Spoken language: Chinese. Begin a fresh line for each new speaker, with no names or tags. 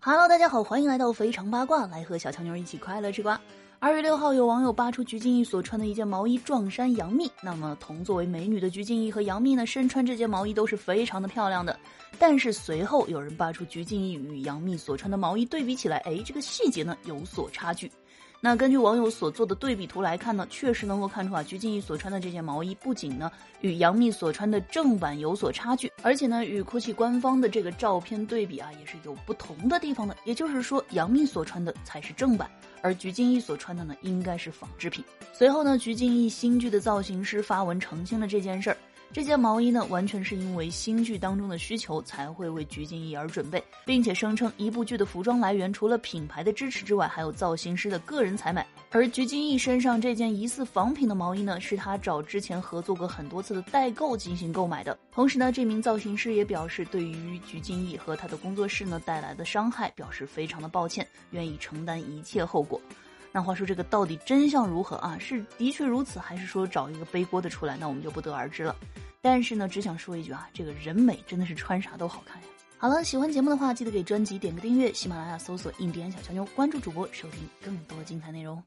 Hello，大家好，欢迎来到肥肠八卦，来和小强妞一起快乐吃瓜。二月六号，有网友扒出鞠婧祎所穿的一件毛衣撞衫杨幂。那么，同作为美女的鞠婧祎和杨幂呢，身穿这件毛衣都是非常的漂亮的。但是随后有人扒出鞠婧祎与杨幂所穿的毛衣对比起来，哎，这个细节呢有所差距。那根据网友所做的对比图来看呢，确实能够看出啊，鞠婧祎所穿的这件毛衣不仅呢与杨幂所穿的正版有所差距，而且呢与 GUCCI 官方的这个照片对比啊，也是有不同的地方的。也就是说，杨幂所穿的才是正版，而鞠婧祎所穿的呢应该是仿制品。随后呢，鞠婧祎新剧的造型师发文澄清了这件事儿。这件毛衣呢，完全是因为新剧当中的需求才会为鞠婧祎而准备，并且声称一部剧的服装来源除了品牌的支持之外，还有造型师的个人采买。而鞠婧祎身上这件疑似仿品的毛衣呢，是他找之前合作过很多次的代购进行购买的。同时呢，这名造型师也表示，对于鞠婧祎和他的工作室呢带来的伤害，表示非常的抱歉，愿意承担一切后果。那话说这个到底真相如何啊？是的确如此，还是说找一个背锅的出来？那我们就不得而知了。但是呢，只想说一句啊，这个人美真的是穿啥都好看呀。好了，喜欢节目的话，记得给专辑点个订阅，喜马拉雅搜索“印第安小乔妞”，关注主播，收听更多精彩内容。